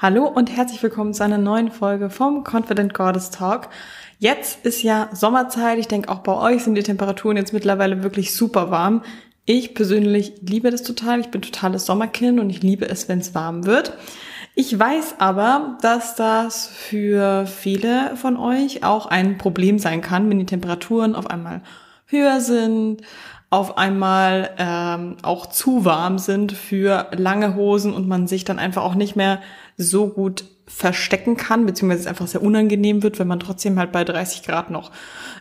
Hallo und herzlich willkommen zu einer neuen Folge vom Confident Goddess Talk. Jetzt ist ja Sommerzeit. Ich denke, auch bei euch sind die Temperaturen jetzt mittlerweile wirklich super warm. Ich persönlich liebe das total. Ich bin totales Sommerkind und ich liebe es, wenn es warm wird. Ich weiß aber, dass das für viele von euch auch ein Problem sein kann, wenn die Temperaturen auf einmal höher sind, auf einmal ähm, auch zu warm sind für lange Hosen und man sich dann einfach auch nicht mehr so gut verstecken kann, beziehungsweise es einfach sehr unangenehm wird, wenn man trotzdem halt bei 30 Grad noch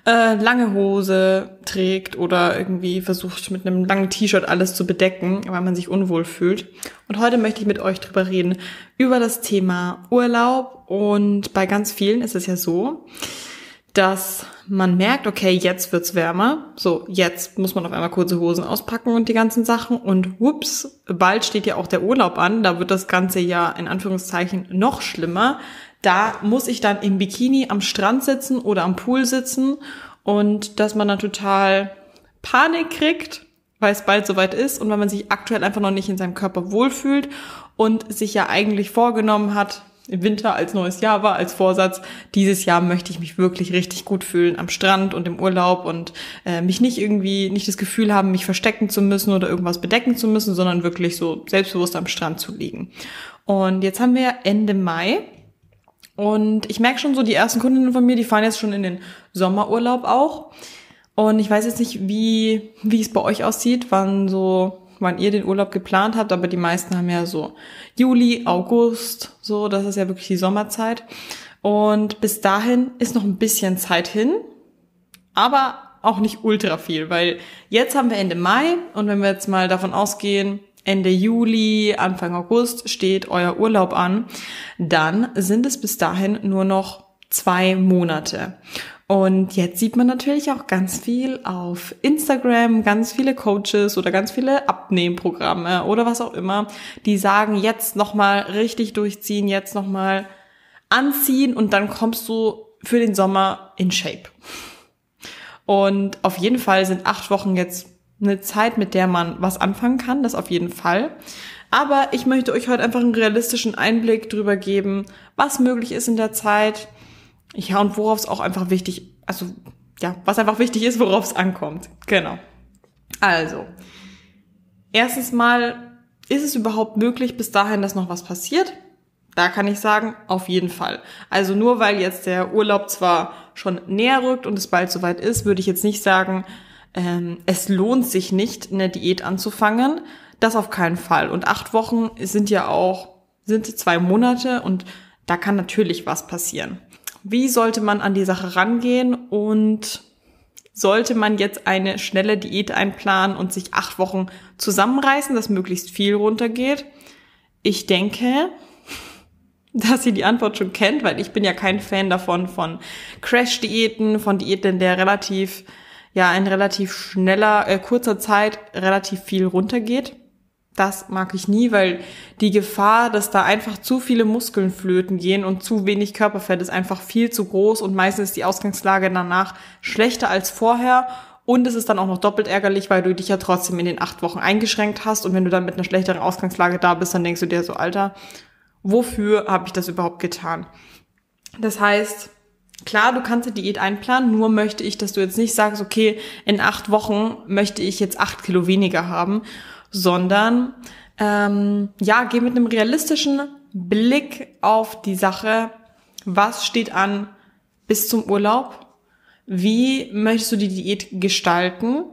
äh, lange Hose trägt oder irgendwie versucht mit einem langen T-Shirt alles zu bedecken, weil man sich unwohl fühlt. Und heute möchte ich mit euch drüber reden, über das Thema Urlaub und bei ganz vielen ist es ja so, dass man merkt, okay, jetzt wird's wärmer. So, jetzt muss man auf einmal kurze Hosen auspacken und die ganzen Sachen. Und whoops, bald steht ja auch der Urlaub an. Da wird das ganze ja in Anführungszeichen noch schlimmer. Da muss ich dann im Bikini am Strand sitzen oder am Pool sitzen und dass man dann total Panik kriegt, weil es bald soweit ist und weil man sich aktuell einfach noch nicht in seinem Körper wohlfühlt und sich ja eigentlich vorgenommen hat, im Winter als neues Jahr war, als Vorsatz, dieses Jahr möchte ich mich wirklich richtig gut fühlen am Strand und im Urlaub und äh, mich nicht irgendwie, nicht das Gefühl haben, mich verstecken zu müssen oder irgendwas bedecken zu müssen, sondern wirklich so selbstbewusst am Strand zu liegen. Und jetzt haben wir Ende Mai und ich merke schon so, die ersten Kundinnen von mir, die fahren jetzt schon in den Sommerurlaub auch. Und ich weiß jetzt nicht, wie, wie es bei euch aussieht, wann so wann ihr den Urlaub geplant habt, aber die meisten haben ja so Juli, August, so, das ist ja wirklich die Sommerzeit. Und bis dahin ist noch ein bisschen Zeit hin, aber auch nicht ultra viel, weil jetzt haben wir Ende Mai und wenn wir jetzt mal davon ausgehen, Ende Juli, Anfang August steht euer Urlaub an, dann sind es bis dahin nur noch zwei Monate. Und jetzt sieht man natürlich auch ganz viel auf Instagram, ganz viele Coaches oder ganz viele Abnehmprogramme oder was auch immer, die sagen, jetzt nochmal richtig durchziehen, jetzt nochmal anziehen und dann kommst du für den Sommer in Shape. Und auf jeden Fall sind acht Wochen jetzt eine Zeit, mit der man was anfangen kann, das auf jeden Fall. Aber ich möchte euch heute einfach einen realistischen Einblick drüber geben, was möglich ist in der Zeit, ja, und worauf es auch einfach wichtig, also ja, was einfach wichtig ist, worauf es ankommt. Genau. Also, erstens mal, ist es überhaupt möglich bis dahin, dass noch was passiert? Da kann ich sagen, auf jeden Fall. Also nur weil jetzt der Urlaub zwar schon näher rückt und es bald soweit ist, würde ich jetzt nicht sagen, ähm, es lohnt sich nicht, eine Diät anzufangen. Das auf keinen Fall. Und acht Wochen sind ja auch, sind zwei Monate und da kann natürlich was passieren. Wie sollte man an die Sache rangehen und sollte man jetzt eine schnelle Diät einplanen und sich acht Wochen zusammenreißen, dass möglichst viel runtergeht? Ich denke, dass ihr die Antwort schon kennt, weil ich bin ja kein Fan davon von Crash-Diäten, von Diäten, der relativ, ja, in relativ schneller, äh, kurzer Zeit relativ viel runtergeht. Das mag ich nie, weil die Gefahr, dass da einfach zu viele Muskeln flöten gehen und zu wenig Körperfett ist einfach viel zu groß und meistens ist die Ausgangslage danach schlechter als vorher und es ist dann auch noch doppelt ärgerlich, weil du dich ja trotzdem in den acht Wochen eingeschränkt hast und wenn du dann mit einer schlechteren Ausgangslage da bist, dann denkst du dir so, Alter, wofür habe ich das überhaupt getan? Das heißt, Klar, du kannst die Diät einplanen, nur möchte ich, dass du jetzt nicht sagst, okay, in acht Wochen möchte ich jetzt acht Kilo weniger haben sondern ähm, ja, geh mit einem realistischen Blick auf die Sache, was steht an bis zum Urlaub, wie möchtest du die Diät gestalten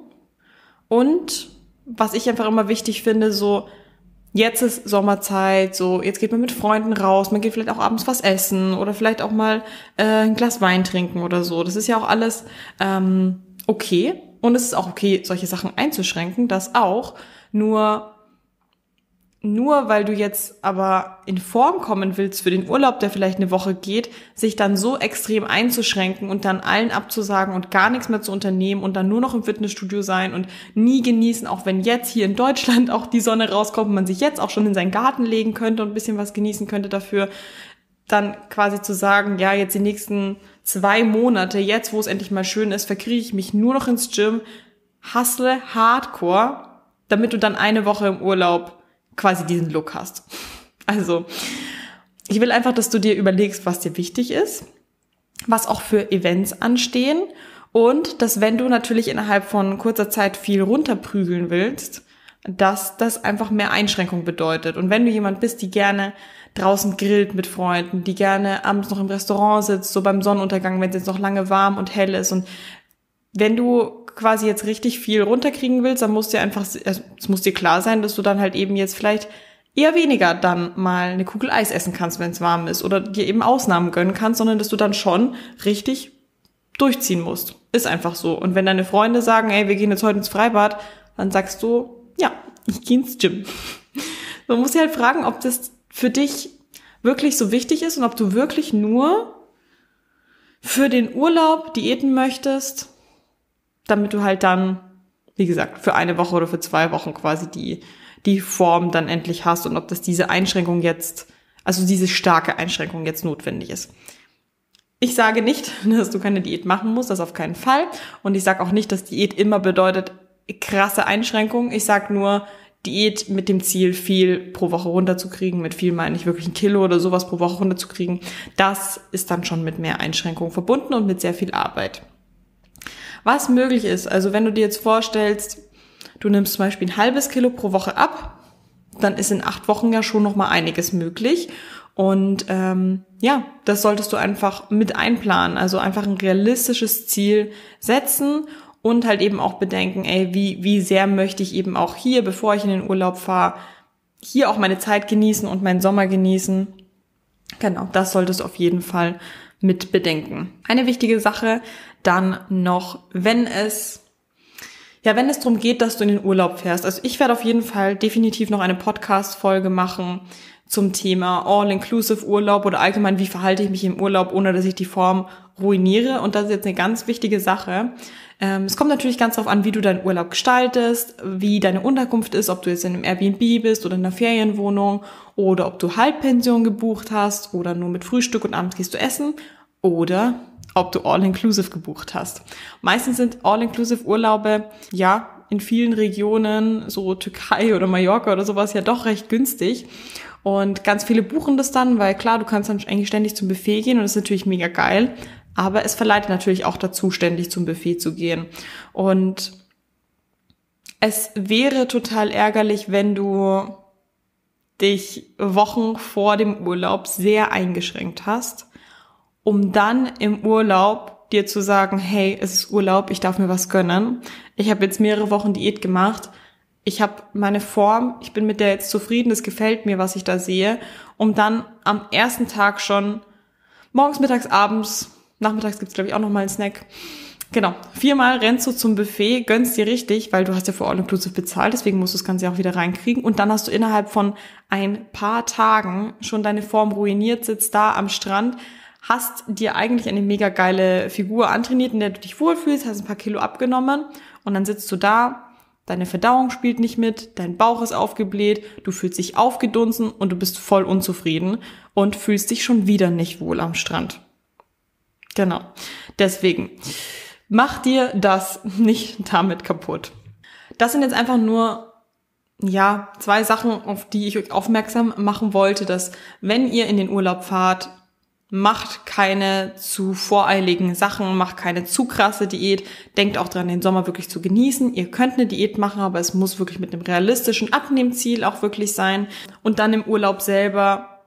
und was ich einfach immer wichtig finde, so jetzt ist Sommerzeit, so jetzt geht man mit Freunden raus, man geht vielleicht auch abends was essen oder vielleicht auch mal äh, ein Glas Wein trinken oder so. Das ist ja auch alles ähm, okay und es ist auch okay, solche Sachen einzuschränken, das auch. Nur, nur weil du jetzt aber in Form kommen willst für den Urlaub, der vielleicht eine Woche geht, sich dann so extrem einzuschränken und dann allen abzusagen und gar nichts mehr zu unternehmen und dann nur noch im Fitnessstudio sein und nie genießen, auch wenn jetzt hier in Deutschland auch die Sonne rauskommt und man sich jetzt auch schon in seinen Garten legen könnte und ein bisschen was genießen könnte dafür, dann quasi zu sagen, ja, jetzt die nächsten zwei Monate, jetzt wo es endlich mal schön ist, verkriege ich mich nur noch ins Gym, hustle hardcore damit du dann eine Woche im Urlaub quasi diesen Look hast. Also, Ich will einfach, dass du dir überlegst, was dir wichtig ist, was auch für Events anstehen und dass wenn du natürlich innerhalb von kurzer Zeit viel runterprügeln willst, dass das einfach mehr Einschränkung bedeutet. Und wenn du jemand bist, die gerne draußen grillt mit Freunden, die gerne abends noch im Restaurant sitzt, so beim Sonnenuntergang, wenn es jetzt noch lange warm und hell ist und wenn du quasi jetzt richtig viel runterkriegen willst, dann musst dir einfach, also es muss dir klar sein, dass du dann halt eben jetzt vielleicht eher weniger dann mal eine Kugel Eis essen kannst, wenn es warm ist oder dir eben Ausnahmen gönnen kannst, sondern dass du dann schon richtig durchziehen musst. Ist einfach so. Und wenn deine Freunde sagen, ey, wir gehen jetzt heute ins Freibad, dann sagst du, ja, ich gehe ins Gym. Man muss sich halt fragen, ob das für dich wirklich so wichtig ist und ob du wirklich nur für den Urlaub Diäten möchtest, damit du halt dann, wie gesagt, für eine Woche oder für zwei Wochen quasi die, die Form dann endlich hast und ob das diese Einschränkung jetzt, also diese starke Einschränkung jetzt notwendig ist. Ich sage nicht, dass du keine Diät machen musst, das auf keinen Fall. Und ich sage auch nicht, dass Diät immer bedeutet krasse Einschränkungen. Ich sage nur, Diät mit dem Ziel, viel pro Woche runterzukriegen. Mit viel meine ich wirklich ein Kilo oder sowas pro Woche runterzukriegen. Das ist dann schon mit mehr Einschränkungen verbunden und mit sehr viel Arbeit. Was möglich ist, also wenn du dir jetzt vorstellst, du nimmst zum Beispiel ein halbes Kilo pro Woche ab, dann ist in acht Wochen ja schon noch mal einiges möglich. Und ähm, ja, das solltest du einfach mit einplanen. Also einfach ein realistisches Ziel setzen und halt eben auch bedenken, ey, wie, wie sehr möchte ich eben auch hier, bevor ich in den Urlaub fahre, hier auch meine Zeit genießen und meinen Sommer genießen. Genau, das solltest du auf jeden Fall mit bedenken. Eine wichtige Sache dann noch, wenn es ja, wenn es darum geht, dass du in den Urlaub fährst. Also ich werde auf jeden Fall definitiv noch eine Podcast-Folge machen zum Thema All-Inclusive Urlaub oder allgemein, wie verhalte ich mich im Urlaub, ohne dass ich die Form ruiniere. Und das ist jetzt eine ganz wichtige Sache. Ähm, es kommt natürlich ganz darauf an, wie du deinen Urlaub gestaltest, wie deine Unterkunft ist, ob du jetzt in einem Airbnb bist oder in einer Ferienwohnung oder ob du Halbpension gebucht hast oder nur mit Frühstück und abends gehst du essen oder ob du All-Inclusive gebucht hast. Meistens sind All-Inclusive Urlaube, ja, in vielen Regionen, so Türkei oder Mallorca oder sowas, ja doch recht günstig. Und ganz viele buchen das dann, weil klar, du kannst dann eigentlich ständig zum Buffet gehen und das ist natürlich mega geil. Aber es verleitet natürlich auch dazu, ständig zum Buffet zu gehen. Und es wäre total ärgerlich, wenn du dich Wochen vor dem Urlaub sehr eingeschränkt hast um dann im Urlaub dir zu sagen, hey, es ist Urlaub, ich darf mir was gönnen. Ich habe jetzt mehrere Wochen Diät gemacht. Ich habe meine Form, ich bin mit der jetzt zufrieden, es gefällt mir, was ich da sehe, um dann am ersten Tag schon morgens, mittags, abends, nachmittags gibt's glaube ich auch noch mal einen Snack. Genau, viermal rennst du zum Buffet, gönnst dir richtig, weil du hast ja für All Inclusive bezahlt, deswegen musst du das Ganze auch wieder reinkriegen. Und dann hast du innerhalb von ein paar Tagen schon deine Form ruiniert, sitzt da am Strand, hast dir eigentlich eine mega geile Figur antrainiert, in der du dich wohlfühlst, hast ein paar Kilo abgenommen und dann sitzt du da, deine Verdauung spielt nicht mit, dein Bauch ist aufgebläht, du fühlst dich aufgedunsen und du bist voll unzufrieden und fühlst dich schon wieder nicht wohl am Strand. Genau. Deswegen, mach dir das nicht damit kaputt. Das sind jetzt einfach nur ja, zwei Sachen, auf die ich euch aufmerksam machen wollte, dass wenn ihr in den Urlaub fahrt, macht keine zu voreiligen Sachen, macht keine zu krasse Diät. Denkt auch dran, den Sommer wirklich zu genießen. Ihr könnt eine Diät machen, aber es muss wirklich mit einem realistischen Abnehmziel auch wirklich sein. Und dann im Urlaub selber,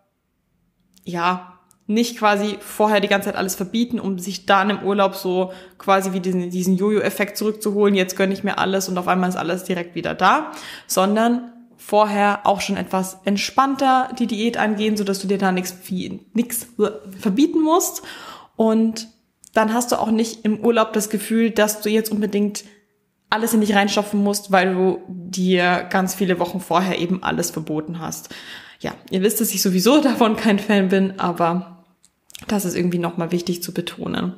ja, nicht quasi vorher die ganze Zeit alles verbieten, um sich dann im Urlaub so quasi wie diesen, diesen Jojo-Effekt zurückzuholen. Jetzt gönne ich mir alles und auf einmal ist alles direkt wieder da, sondern vorher auch schon etwas entspannter die Diät angehen, so dass du dir da nichts nichts verbieten musst und dann hast du auch nicht im Urlaub das Gefühl, dass du jetzt unbedingt alles in dich reinstopfen musst, weil du dir ganz viele Wochen vorher eben alles verboten hast. Ja, ihr wisst, dass ich sowieso davon kein Fan bin, aber das ist irgendwie nochmal wichtig zu betonen.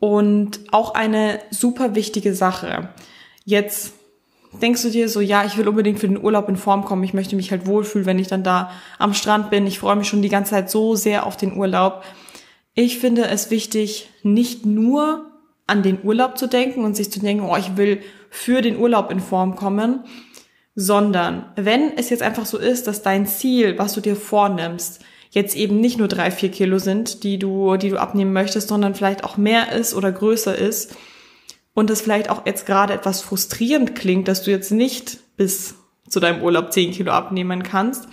Und auch eine super wichtige Sache. Jetzt denkst du dir so, ja, ich will unbedingt für den Urlaub in Form kommen, ich möchte mich halt wohlfühlen, wenn ich dann da am Strand bin, ich freue mich schon die ganze Zeit so sehr auf den Urlaub. Ich finde es wichtig, nicht nur an den Urlaub zu denken und sich zu denken, oh, ich will für den Urlaub in Form kommen, sondern wenn es jetzt einfach so ist, dass dein Ziel, was du dir vornimmst, jetzt eben nicht nur drei, vier Kilo sind, die du, die du abnehmen möchtest, sondern vielleicht auch mehr ist oder größer ist. Und es vielleicht auch jetzt gerade etwas frustrierend klingt, dass du jetzt nicht bis zu deinem Urlaub zehn Kilo abnehmen kannst,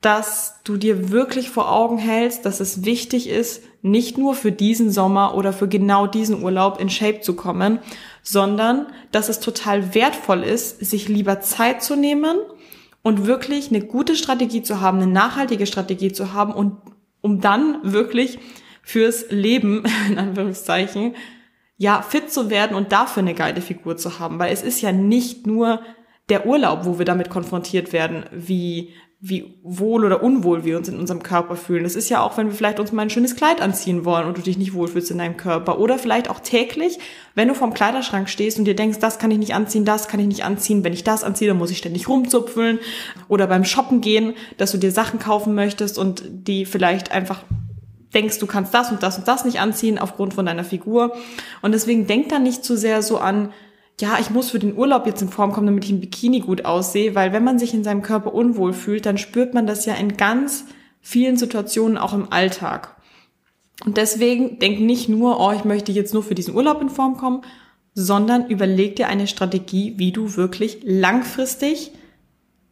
dass du dir wirklich vor Augen hältst, dass es wichtig ist, nicht nur für diesen Sommer oder für genau diesen Urlaub in Shape zu kommen, sondern dass es total wertvoll ist, sich lieber Zeit zu nehmen und wirklich eine gute Strategie zu haben, eine nachhaltige Strategie zu haben und um dann wirklich fürs Leben, in Anführungszeichen, ja, fit zu werden und dafür eine geile Figur zu haben. Weil es ist ja nicht nur der Urlaub, wo wir damit konfrontiert werden, wie wie wohl oder unwohl wir uns in unserem Körper fühlen. Das ist ja auch, wenn wir vielleicht uns mal ein schönes Kleid anziehen wollen und du dich nicht wohlfühlst in deinem Körper. Oder vielleicht auch täglich, wenn du vorm Kleiderschrank stehst und dir denkst, das kann ich nicht anziehen, das kann ich nicht anziehen. Wenn ich das anziehe, dann muss ich ständig rumzupfeln. Oder beim Shoppen gehen, dass du dir Sachen kaufen möchtest und die vielleicht einfach denkst, du kannst das und das und das nicht anziehen aufgrund von deiner Figur. Und deswegen denk dann nicht zu sehr so an, ja, ich muss für den Urlaub jetzt in Form kommen, damit ich im Bikini gut aussehe, weil wenn man sich in seinem Körper unwohl fühlt, dann spürt man das ja in ganz vielen Situationen auch im Alltag. Und deswegen denk nicht nur, oh, ich möchte jetzt nur für diesen Urlaub in Form kommen, sondern überleg dir eine Strategie, wie du wirklich langfristig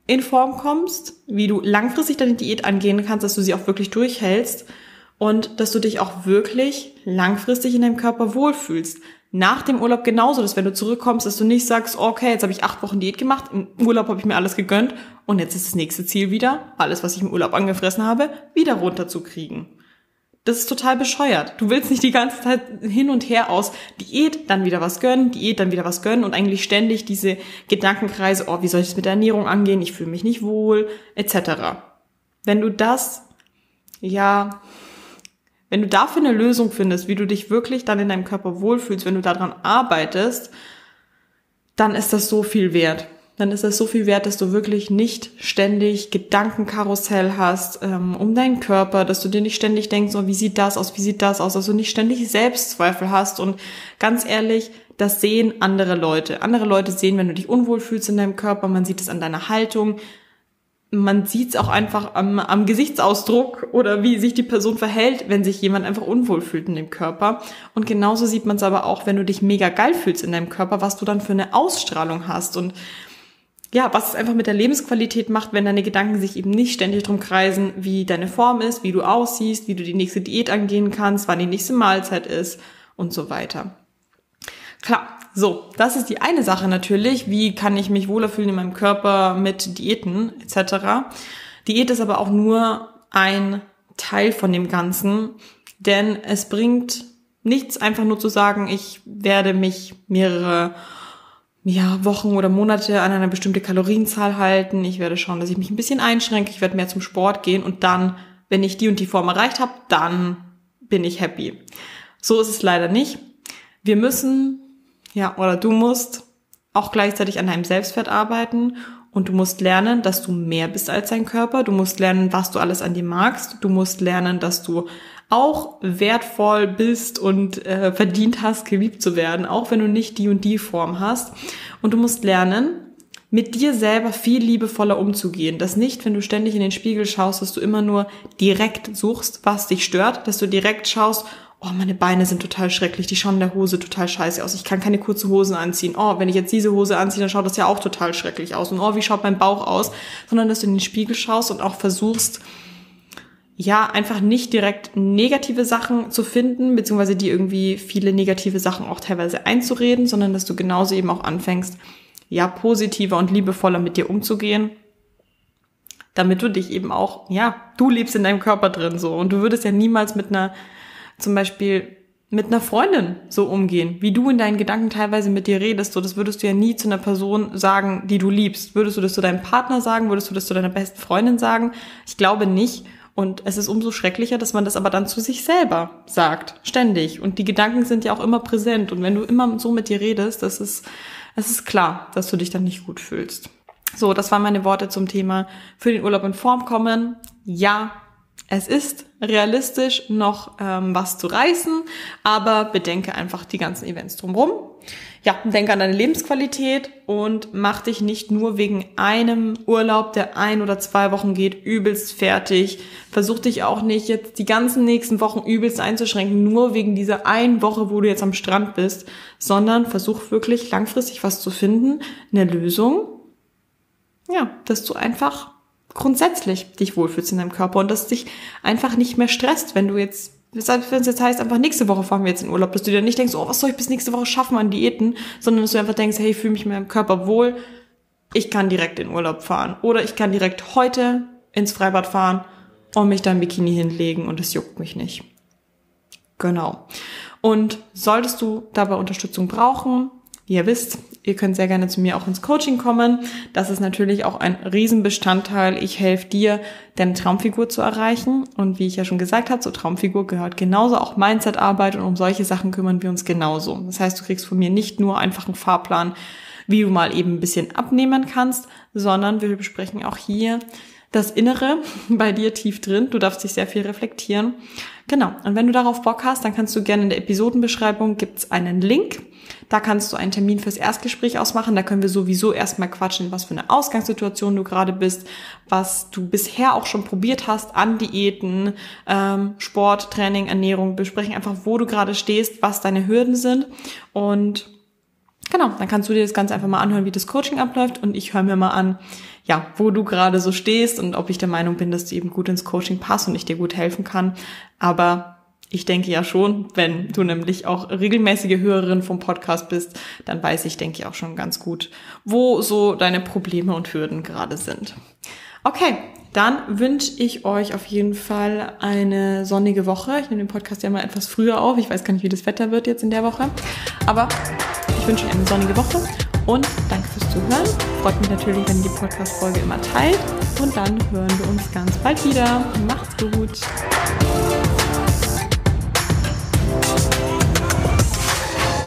in Form kommst, wie du langfristig deine Diät angehen kannst, dass du sie auch wirklich durchhältst und dass du dich auch wirklich langfristig in deinem Körper wohlfühlst nach dem Urlaub genauso, dass wenn du zurückkommst, dass du nicht sagst, okay, jetzt habe ich acht Wochen Diät gemacht, im Urlaub habe ich mir alles gegönnt und jetzt ist das nächste Ziel wieder, alles, was ich im Urlaub angefressen habe, wieder runterzukriegen. Das ist total bescheuert. Du willst nicht die ganze Zeit hin und her aus Diät, dann wieder was gönnen, Diät, dann wieder was gönnen und eigentlich ständig diese Gedankenkreise, oh, wie soll ich es mit der Ernährung angehen, ich fühle mich nicht wohl, etc. Wenn du das, ja, wenn du dafür eine Lösung findest, wie du dich wirklich dann in deinem Körper wohlfühlst, wenn du daran arbeitest, dann ist das so viel wert. Dann ist das so viel wert, dass du wirklich nicht ständig Gedankenkarussell hast ähm, um deinen Körper, dass du dir nicht ständig denkst, so, wie sieht das aus, wie sieht das aus, dass du nicht ständig Selbstzweifel hast. Und ganz ehrlich, das sehen andere Leute. Andere Leute sehen, wenn du dich unwohl fühlst in deinem Körper, man sieht es an deiner Haltung, man sieht es auch einfach am, am Gesichtsausdruck oder wie sich die Person verhält, wenn sich jemand einfach unwohl fühlt in dem Körper. Und genauso sieht man es aber auch, wenn du dich mega geil fühlst in deinem Körper, was du dann für eine Ausstrahlung hast und ja, was es einfach mit der Lebensqualität macht, wenn deine Gedanken sich eben nicht ständig drum kreisen, wie deine Form ist, wie du aussiehst, wie du die nächste Diät angehen kannst, wann die nächste Mahlzeit ist und so weiter. Klar, so, das ist die eine Sache natürlich. Wie kann ich mich wohler fühlen in meinem Körper mit Diäten etc. Diät ist aber auch nur ein Teil von dem Ganzen, denn es bringt nichts einfach nur zu sagen, ich werde mich mehrere ja, Wochen oder Monate an einer bestimmte Kalorienzahl halten. Ich werde schauen, dass ich mich ein bisschen einschränke. Ich werde mehr zum Sport gehen und dann, wenn ich die und die Form erreicht habe, dann bin ich happy. So ist es leider nicht. Wir müssen ja, oder du musst auch gleichzeitig an deinem Selbstwert arbeiten und du musst lernen, dass du mehr bist als dein Körper. Du musst lernen, was du alles an dir magst. Du musst lernen, dass du auch wertvoll bist und äh, verdient hast, geliebt zu werden, auch wenn du nicht die und die Form hast. Und du musst lernen, mit dir selber viel liebevoller umzugehen. Das nicht, wenn du ständig in den Spiegel schaust, dass du immer nur direkt suchst, was dich stört, dass du direkt schaust, oh, meine Beine sind total schrecklich, die schauen in der Hose total scheiße aus. Ich kann keine kurze Hosen anziehen. Oh, wenn ich jetzt diese Hose anziehe, dann schaut das ja auch total schrecklich aus. Und oh, wie schaut mein Bauch aus? Sondern, dass du in den Spiegel schaust und auch versuchst, ja, einfach nicht direkt negative Sachen zu finden, beziehungsweise die irgendwie viele negative Sachen auch teilweise einzureden, sondern dass du genauso eben auch anfängst, ja, positiver und liebevoller mit dir umzugehen damit du dich eben auch, ja, du lebst in deinem Körper drin so und du würdest ja niemals mit einer zum Beispiel mit einer Freundin so umgehen, wie du in deinen Gedanken teilweise mit dir redest, so das würdest du ja nie zu einer Person sagen, die du liebst. Würdest du das zu deinem Partner sagen? Würdest du das zu deiner besten Freundin sagen? Ich glaube nicht. Und es ist umso schrecklicher, dass man das aber dann zu sich selber sagt, ständig. Und die Gedanken sind ja auch immer präsent. Und wenn du immer so mit dir redest, das ist, es ist klar, dass du dich dann nicht gut fühlst. So, das waren meine Worte zum Thema für den Urlaub in Form kommen. Ja, es ist realistisch noch ähm, was zu reißen, aber bedenke einfach die ganzen Events drumherum. ja, denk an deine Lebensqualität und mach dich nicht nur wegen einem Urlaub, der ein oder zwei Wochen geht, übelst fertig. Versuch dich auch nicht jetzt die ganzen nächsten Wochen übelst einzuschränken, nur wegen dieser einen Woche, wo du jetzt am Strand bist, sondern versuch wirklich langfristig was zu finden, eine Lösung. Ja, dass du einfach grundsätzlich dich wohlfühlst in deinem Körper und dass dich einfach nicht mehr stresst, wenn du jetzt Weshalb wenn es jetzt heißt, einfach nächste Woche fahren wir jetzt in Urlaub, dass du dir nicht denkst, oh, was soll ich bis nächste Woche schaffen an Diäten, sondern dass du einfach denkst, hey, ich fühle mich in meinem Körper wohl, ich kann direkt in Urlaub fahren. Oder ich kann direkt heute ins Freibad fahren und mich da im Bikini hinlegen und es juckt mich nicht. Genau. Und solltest du dabei Unterstützung brauchen, ihr wisst, ihr könnt sehr gerne zu mir auch ins Coaching kommen. Das ist natürlich auch ein Riesenbestandteil. Ich helfe dir, deine Traumfigur zu erreichen. Und wie ich ja schon gesagt habe, zur Traumfigur gehört genauso auch Mindsetarbeit und um solche Sachen kümmern wir uns genauso. Das heißt, du kriegst von mir nicht nur einfach einen Fahrplan, wie du mal eben ein bisschen abnehmen kannst, sondern wir besprechen auch hier das Innere bei dir tief drin. Du darfst dich sehr viel reflektieren. Genau. Und wenn du darauf Bock hast, dann kannst du gerne in der Episodenbeschreibung gibt's einen Link. Da kannst du einen Termin fürs Erstgespräch ausmachen. Da können wir sowieso erstmal quatschen, was für eine Ausgangssituation du gerade bist, was du bisher auch schon probiert hast an Diäten, ähm, Sport, Training, Ernährung. Besprechen einfach, wo du gerade stehst, was deine Hürden sind und Genau, dann kannst du dir das Ganze einfach mal anhören, wie das Coaching abläuft und ich höre mir mal an, ja, wo du gerade so stehst und ob ich der Meinung bin, dass du eben gut ins Coaching passt und ich dir gut helfen kann. Aber ich denke ja schon, wenn du nämlich auch regelmäßige Hörerin vom Podcast bist, dann weiß ich, denke ich auch schon ganz gut, wo so deine Probleme und Hürden gerade sind. Okay, dann wünsche ich euch auf jeden Fall eine sonnige Woche. Ich nehme den Podcast ja mal etwas früher auf. Ich weiß gar nicht, wie das Wetter wird jetzt in der Woche. Aber ich wünsche euch eine sonnige Woche und danke fürs Zuhören. Freut mich natürlich, wenn ihr die Podcast-Folge immer teilt. Und dann hören wir uns ganz bald wieder. Macht's gut.